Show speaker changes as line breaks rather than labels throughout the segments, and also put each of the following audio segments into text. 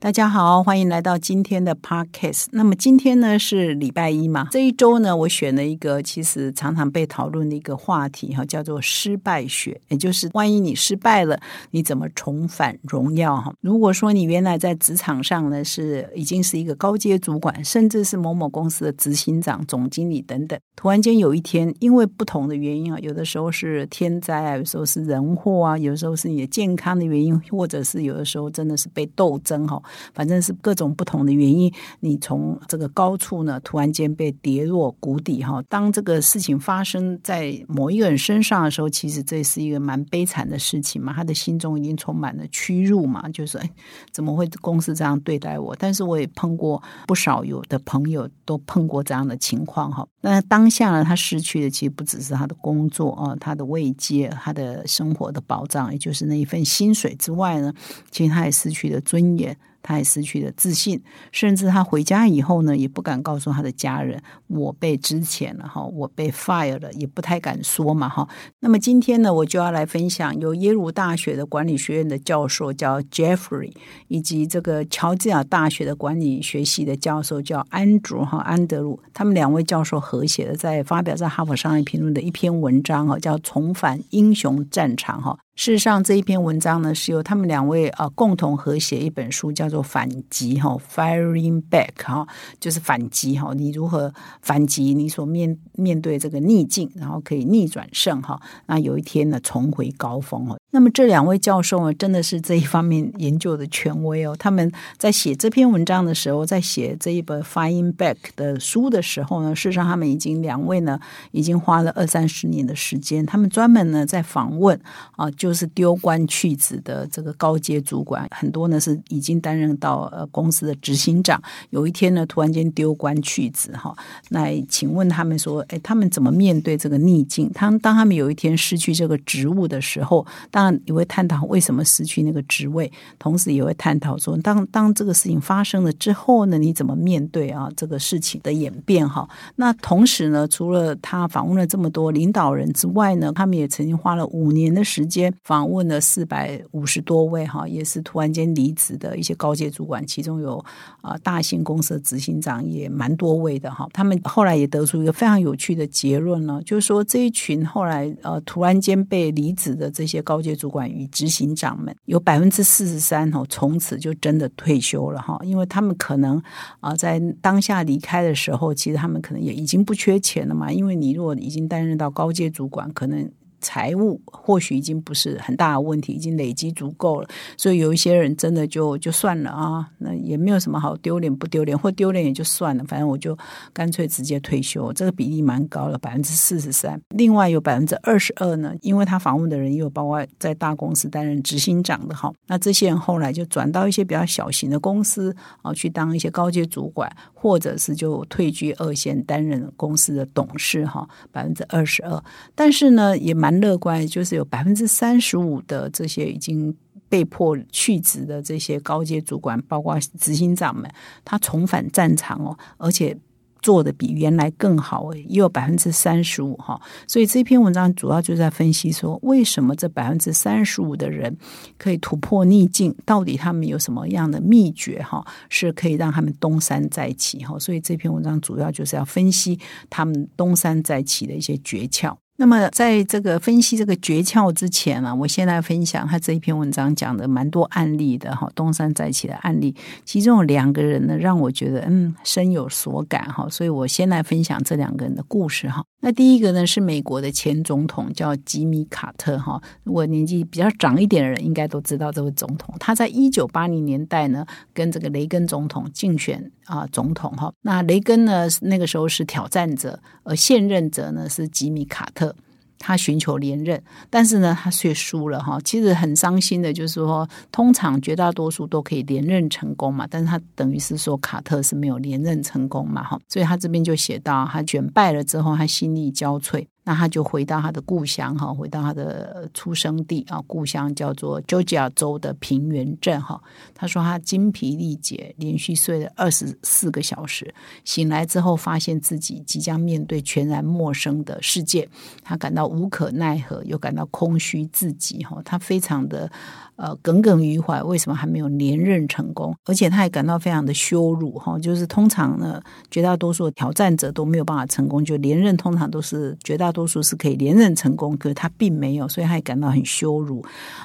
大家好，欢迎来到今天的 podcast。那么今天呢是礼拜一嘛？这一周呢，我选了一个其实常常被讨论的一个话题哈，叫做失败学，也就是万一你失败了，你怎么重返荣耀哈？如果说你原来在职场上呢是已经是一个高阶主管，甚至是某某公司的执行长、总经理等等，突然间有一天因为不同的原因啊，有的时候是天灾啊，有时候是人祸啊，有时候是你的健康的原因，或者是有的时候真的是被斗争哈。反正是各种不同的原因，你从这个高处呢，突然间被跌落谷底哈。当这个事情发生在某一个人身上的时候，其实这是一个蛮悲惨的事情嘛。他的心中已经充满了屈辱嘛，就是哎，怎么会公司这样对待我？但是我也碰过不少有的朋友都碰过这样的情况哈。那当下呢，他失去的其实不只是他的工作啊，他的慰藉，他的生活的保障，也就是那一份薪水之外呢，其实他也失去了尊严。他也失去了自信，甚至他回家以后呢，也不敢告诉他的家人，我被支遣了哈，我被 fire 了，也不太敢说嘛哈。那么今天呢，我就要来分享由耶鲁大学的管理学院的教授叫 Jeffrey，以及这个乔治亚大学的管理学系的教授叫安卓哈安德鲁，他们两位教授合写的，在发表在《哈佛商业评论》的一篇文章哈，叫《重返英雄战场》哈。事实上，这一篇文章呢，是由他们两位啊共同合写一本书，叫做《反击》哈，Firing Back 哈，就是反击哈，你如何反击你所面面对这个逆境，然后可以逆转胜哈，那有一天呢，重回高峰哦。那么这两位教授呢，真的是这一方面研究的权威哦。他们在写这篇文章的时候，在写这一本《Find Back》的书的时候呢，事实上他们已经两位呢，已经花了二三十年的时间，他们专门呢在访问啊，就。是丢官去职的这个高阶主管，很多呢是已经担任到呃公司的执行长。有一天呢，突然间丢官去职哈。那请问他们说，哎，他们怎么面对这个逆境？他当他们有一天失去这个职务的时候，当然也会探讨为什么失去那个职位，同时也会探讨说，当当这个事情发生了之后呢，你怎么面对啊这个事情的演变哈？那同时呢，除了他访问了这么多领导人之外呢，他们也曾经花了五年的时间。访问了四百五十多位哈，也是突然间离职的一些高阶主管，其中有啊大型公司的执行长也蛮多位的哈。他们后来也得出一个非常有趣的结论呢，就是说这一群后来呃突然间被离职的这些高阶主管与执行长们，有百分之四十三哦，从此就真的退休了哈，因为他们可能啊在当下离开的时候，其实他们可能也已经不缺钱了嘛，因为你如果已经担任到高阶主管，可能。财务或许已经不是很大的问题，已经累积足够了，所以有一些人真的就就算了啊，那也没有什么好丢脸不丢脸，或丢脸也就算了，反正我就干脆直接退休。这个比例蛮高的，百分之四十三。另外有百分之二十二呢，因为他访问的人也有包括在大公司担任执行长的哈，那这些人后来就转到一些比较小型的公司啊，去当一些高阶主管，或者是就退居二线担任公司的董事哈，百分之二十二。但是呢，也蛮。蛮乐观，就是有百分之三十五的这些已经被迫去职的这些高阶主管，包括执行长们，他重返战场哦，而且做的比原来更好，也有百分之三十五哈。所以这篇文章主要就在分析说，为什么这百分之三十五的人可以突破逆境，到底他们有什么样的秘诀哈，是可以让他们东山再起哈。所以这篇文章主要就是要分析他们东山再起的一些诀窍。那么，在这个分析这个诀窍之前呢，我先来分享他这一篇文章讲的蛮多案例的哈，东山再起的案例，其中有两个人呢，让我觉得嗯深有所感哈，所以我先来分享这两个人的故事哈。那第一个呢是美国的前总统叫吉米卡特哈，我年纪比较长一点的人应该都知道这位总统，他在一九八零年代呢跟这个雷根总统竞选啊总统哈，那雷根呢那个时候是挑战者，而现任者呢是吉米卡特。他寻求连任，但是呢，他却输了哈。其实很伤心的，就是说，通常绝大多数都可以连任成功嘛，但是他等于是说卡特是没有连任成功嘛哈。所以他这边就写到，他卷败了之后，他心力交瘁。那他就回到他的故乡哈，回到他的出生地啊，故乡叫做 Georgia 州的平原镇哈。他说他精疲力竭，连续睡了二十四个小时，醒来之后发现自己即将面对全然陌生的世界，他感到无可奈何，又感到空虚自己哈。他非常的。呃，耿耿于怀，为什么还没有连任成功？而且他也感到非常的羞辱哈。就是通常呢，绝大多数的挑战者都没有办法成功，就连任通常都是绝大多数是可以连任成功，可是他并没有，所以他也感到很羞辱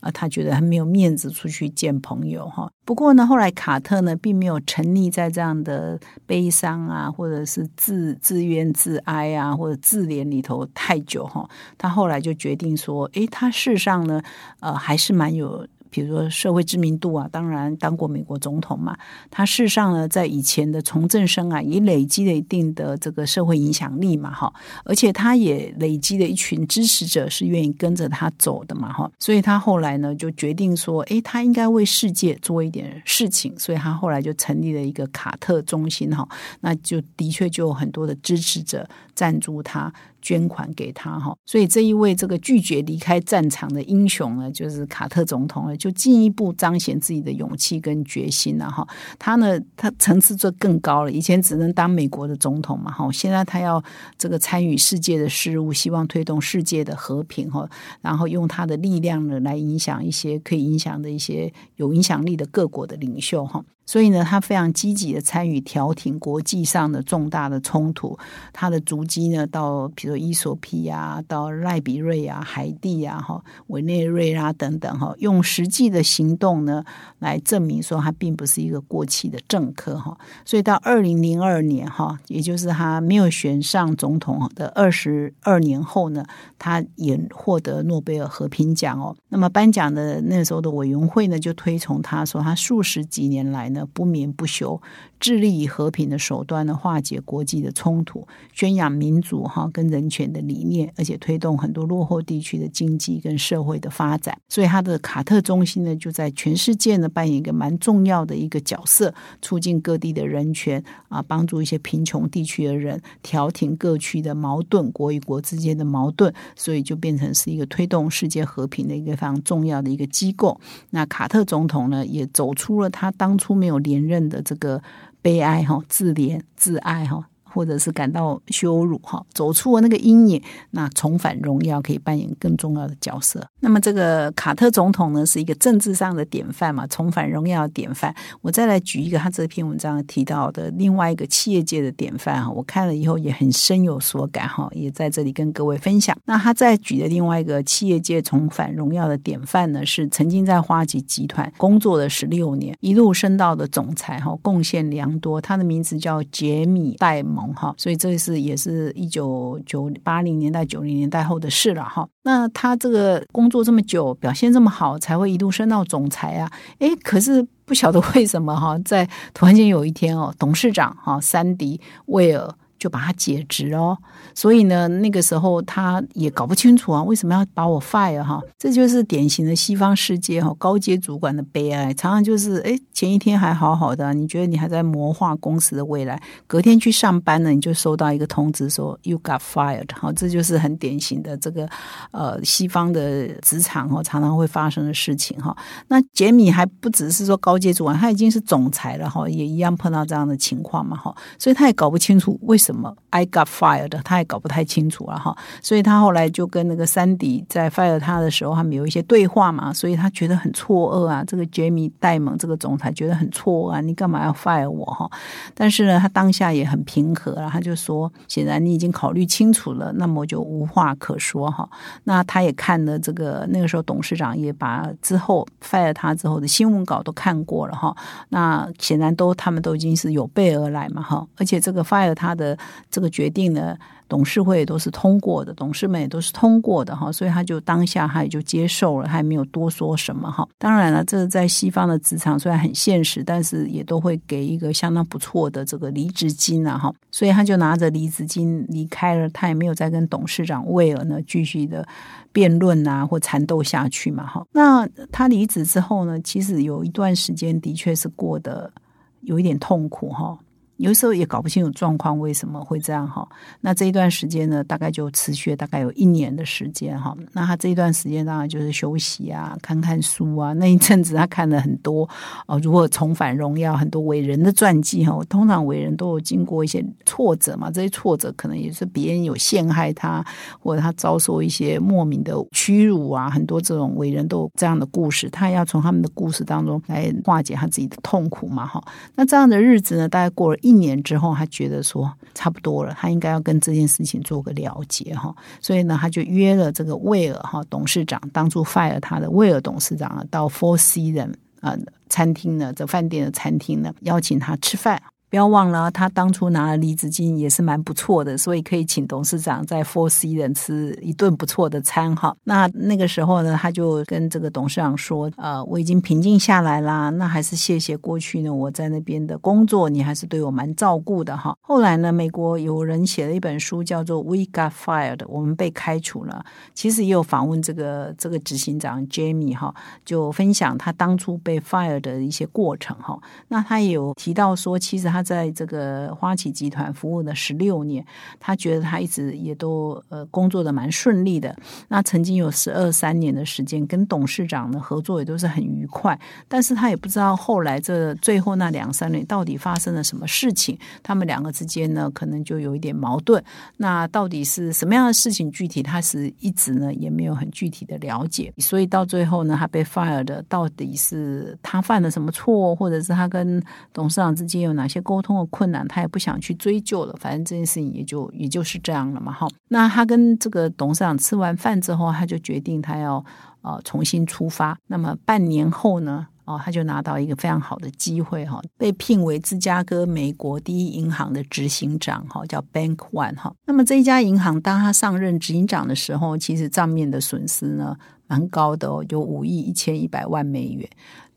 啊。他觉得很没有面子出去见朋友哈。不过呢，后来卡特呢，并没有沉溺在这样的悲伤啊，或者是自自怨自哀啊，或者自怜里头太久哈。他后来就决定说，诶，他事实上呢，呃，还是蛮有。比如说社会知名度啊，当然当过美国总统嘛。他事实上呢，在以前的从政生涯也累积了一定的这个社会影响力嘛，哈。而且他也累积了一群支持者，是愿意跟着他走的嘛，哈。所以他后来呢，就决定说，诶，他应该为世界做一点事情。所以他后来就成立了一个卡特中心，哈。那就的确就有很多的支持者赞助他。捐款给他哈，所以这一位这个拒绝离开战场的英雄呢，就是卡特总统呢，就进一步彰显自己的勇气跟决心了哈。他呢，他层次就更高了，以前只能当美国的总统嘛哈，现在他要这个参与世界的事务，希望推动世界的和平哈，然后用他的力量呢来影响一些可以影响的一些有影响力的各国的领袖哈。所以呢，他非常积极的参与调停国际上的重大的冲突。他的足迹呢，到比如伊索比亚、到赖比瑞啊、海地啊、哈委内瑞拉等等哈，用实际的行动呢来证明说他并不是一个过气的政客哈。所以到二零零二年哈，也就是他没有选上总统的二十二年后呢，他也获得诺贝尔和平奖哦。那么颁奖的那时候的委员会呢，就推崇他说他数十几年来。不眠不休。致力以和平的手段呢化解国际的冲突，宣扬民主哈跟人权的理念，而且推动很多落后地区的经济跟社会的发展。所以，他的卡特中心呢就在全世界呢扮演一个蛮重要的一个角色，促进各地的人权啊，帮助一些贫穷地区的人，调停各区的矛盾，国与国之间的矛盾。所以，就变成是一个推动世界和平的一个非常重要的一个机构。那卡特总统呢也走出了他当初没有连任的这个。悲哀哈，自怜自爱哈。或者是感到羞辱哈，走出了那个阴影，那重返荣耀可以扮演更重要的角色。那么这个卡特总统呢，是一个政治上的典范嘛，重返荣耀的典范。我再来举一个他这篇文章提到的另外一个企业界的典范哈，我看了以后也很深有所感哈，也在这里跟各位分享。那他在举的另外一个企业界重返荣耀的典范呢，是曾经在花旗集团工作了十六年，一路升到的总裁哈，贡献良多。他的名字叫杰米戴蒙。哈，所以这是也是一九九八零年代九零年代后的事了哈。那他这个工作这么久，表现这么好，才会一度升到总裁啊。诶，可是不晓得为什么哈，在突然间有一天哦，董事长哈山迪威尔。就把他解职哦，所以呢，那个时候他也搞不清楚啊，为什么要把我 fire 哈？这就是典型的西方世界哈，高阶主管的悲哀，常常就是哎，前一天还好好的，你觉得你还在谋划公司的未来，隔天去上班呢，你就收到一个通知说 you got fired 哈，这就是很典型的这个呃西方的职场哈，常常会发生的事情哈。那杰米还不只是说高阶主管，他已经是总裁了哈，也一样碰到这样的情况嘛哈，所以他也搞不清楚为什么。什么？I got fired，他也搞不太清楚了哈，所以他后来就跟那个山迪在 fire 他的时候，他们有一些对话嘛，所以他觉得很错愕啊。这个杰米戴蒙这个总裁觉得很错愕啊，你干嘛要 fire 我哈？但是呢，他当下也很平和了，他就说：显然你已经考虑清楚了，那么就无话可说哈。那他也看了这个，那个时候董事长也把之后 fire 他之后的新闻稿都看过了哈。那显然都他们都已经是有备而来嘛哈，而且这个 fire 他的。这个决定呢，董事会都是通过的，董事们也都是通过的哈，所以他就当下他也就接受了，他也没有多说什么哈。当然了，这在西方的职场虽然很现实，但是也都会给一个相当不错的这个离职金啊哈，所以他就拿着离职金离开了，他也没有再跟董事长威尔呢继续的辩论啊或缠斗下去嘛哈。那他离职之后呢，其实有一段时间的确是过得有一点痛苦哈。有时候也搞不清楚状况为什么会这样哈。那这一段时间呢，大概就持续大概有一年的时间哈。那他这一段时间当然就是休息啊，看看书啊。那一阵子他看了很多哦，如果重返荣耀，很多伟人的传记哈。通常伟人都有经过一些挫折嘛，这些挫折可能也是别人有陷害他，或者他遭受一些莫名的屈辱啊。很多这种伟人都有这样的故事，他要从他们的故事当中来化解他自己的痛苦嘛哈。那这样的日子呢，大概过了。一年之后，他觉得说差不多了，他应该要跟这件事情做个了结哈，所以呢，他就约了这个威尔哈董事长，当初 fire 他的威尔董事长啊，到 Four Seasons 啊餐厅呢，这饭店的餐厅呢，邀请他吃饭。不要忘了，他当初拿了离职金也是蛮不错的，所以可以请董事长在 Four C 人吃一顿不错的餐哈。那那个时候呢，他就跟这个董事长说：“呃，我已经平静下来啦，那还是谢谢过去呢我在那边的工作，你还是对我蛮照顾的哈。”后来呢，美国有人写了一本书叫做《We Got Fired》，我们被开除了。其实也有访问这个这个执行长 Jamie 哈，就分享他当初被 fire 的一些过程哈。那他也有提到说，其实他在这个花旗集团服务了十六年，他觉得他一直也都呃工作的蛮顺利的。那曾经有十二三年的时间跟董事长呢合作也都是很愉快，但是他也不知道后来这最后那两三年到底发生了什么事情，他们两个之间呢可能就有一点矛盾。那到底是什么样的事情？具体他是一直呢也没有很具体的了解，所以到最后呢他被 fire 的到底是他犯了什么错，或者是他跟董事长之间有哪些？沟通的困难，他也不想去追究了。反正这件事情也就也就是这样了嘛。哈，那他跟这个董事长吃完饭之后，他就决定他要呃重新出发。那么半年后呢，哦，他就拿到一个非常好的机会哈，被聘为芝加哥美国第一银行的执行长哈，叫 Bank One 哈。那么这一家银行，当他上任执行长的时候，其实账面的损失呢蛮高的哦，有五亿一千一百万美元。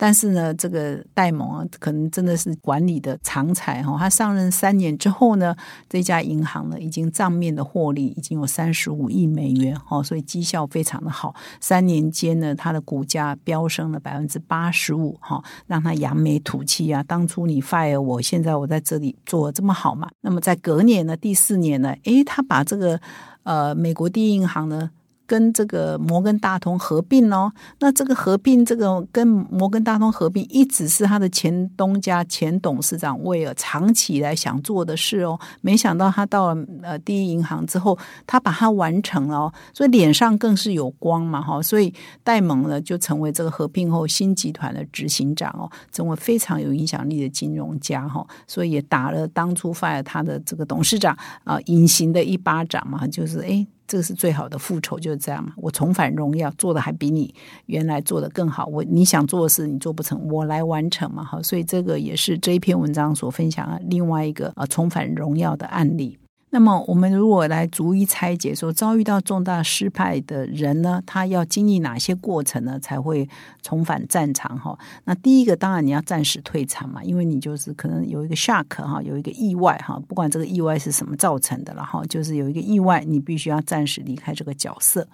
但是呢，这个戴蒙啊，可能真的是管理的长才哈。他上任三年之后呢，这家银行呢，已经账面的获利已经有三十五亿美元哈，所以绩效非常的好。三年间呢，它的股价飙升了百分之八十五哈，让他扬眉吐气啊。当初你 fire 我，现在我在这里做这么好嘛？那么在隔年呢，第四年呢，诶，他把这个呃美国第一银行呢。跟这个摩根大通合并哦，那这个合并，这个跟摩根大通合并，一直是他的前东家前董事长威尔长期以来想做的事哦。没想到他到了呃第一银行之后，他把它完成了哦，所以脸上更是有光嘛哈。所以戴蒙呢就成为这个合并后新集团的执行长哦，成为非常有影响力的金融家哈。所以也打了当初 fire 他的这个董事长啊隐形的一巴掌嘛，就是哎。这个是最好的复仇，就是这样嘛。我重返荣耀，做的还比你原来做的更好。我你想做的事你做不成，我来完成嘛。好，所以这个也是这一篇文章所分享的另外一个呃重返荣耀的案例。那么，我们如果来逐一拆解，说遭遇到重大失败的人呢，他要经历哪些过程呢，才会重返战场？哈，那第一个当然你要暂时退场嘛，因为你就是可能有一个 shock 哈，有一个意外哈，不管这个意外是什么造成的了哈，就是有一个意外，你必须要暂时离开这个角色。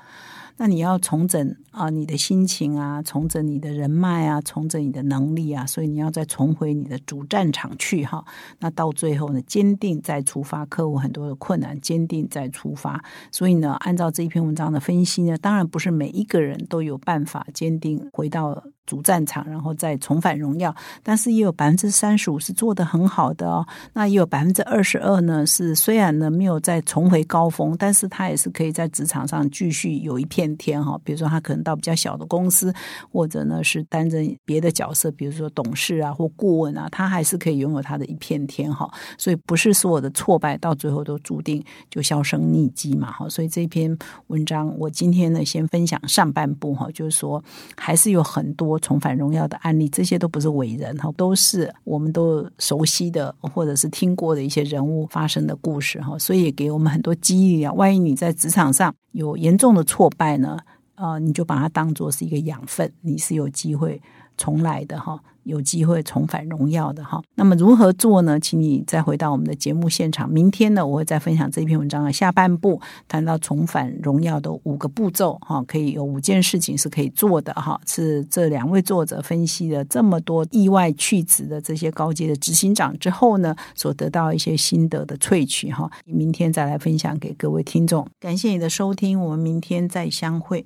那你要重整啊，你的心情啊，重整你的人脉啊，重整你的能力啊，所以你要再重回你的主战场去哈。那到最后呢，坚定再出发，克服很多的困难，坚定再出发。所以呢，按照这一篇文章的分析呢，当然不是每一个人都有办法坚定回到。主战场，然后再重返荣耀，但是也有百分之三十五是做的很好的哦。那也有百分之二十二呢，是虽然呢没有再重回高峰，但是他也是可以在职场上继续有一片天哈。比如说他可能到比较小的公司，或者呢是担任别的角色，比如说董事啊或顾问啊，他还是可以拥有他的一片天哈。所以不是所有的挫败到最后都注定就销声匿迹嘛哈。所以这篇文章我今天呢先分享上半部哈，就是说还是有很多。重返荣耀的案例，这些都不是伟人哈，都是我们都熟悉的或者是听过的一些人物发生的故事哈，所以也给我们很多激励啊。万一你在职场上有严重的挫败呢，啊，你就把它当做是一个养分，你是有机会重来的哈。有机会重返荣耀的哈。那么如何做呢？请你再回到我们的节目现场。明天呢，我会再分享这篇文章的下半部，谈到重返荣耀的五个步骤哈，可以有五件事情是可以做的哈。是这两位作者分析了这么多意外去职的这些高阶的执行长之后呢，所得到一些心得的萃取哈。明天再来分享给各位听众。感谢你的收听，我们明天再相会。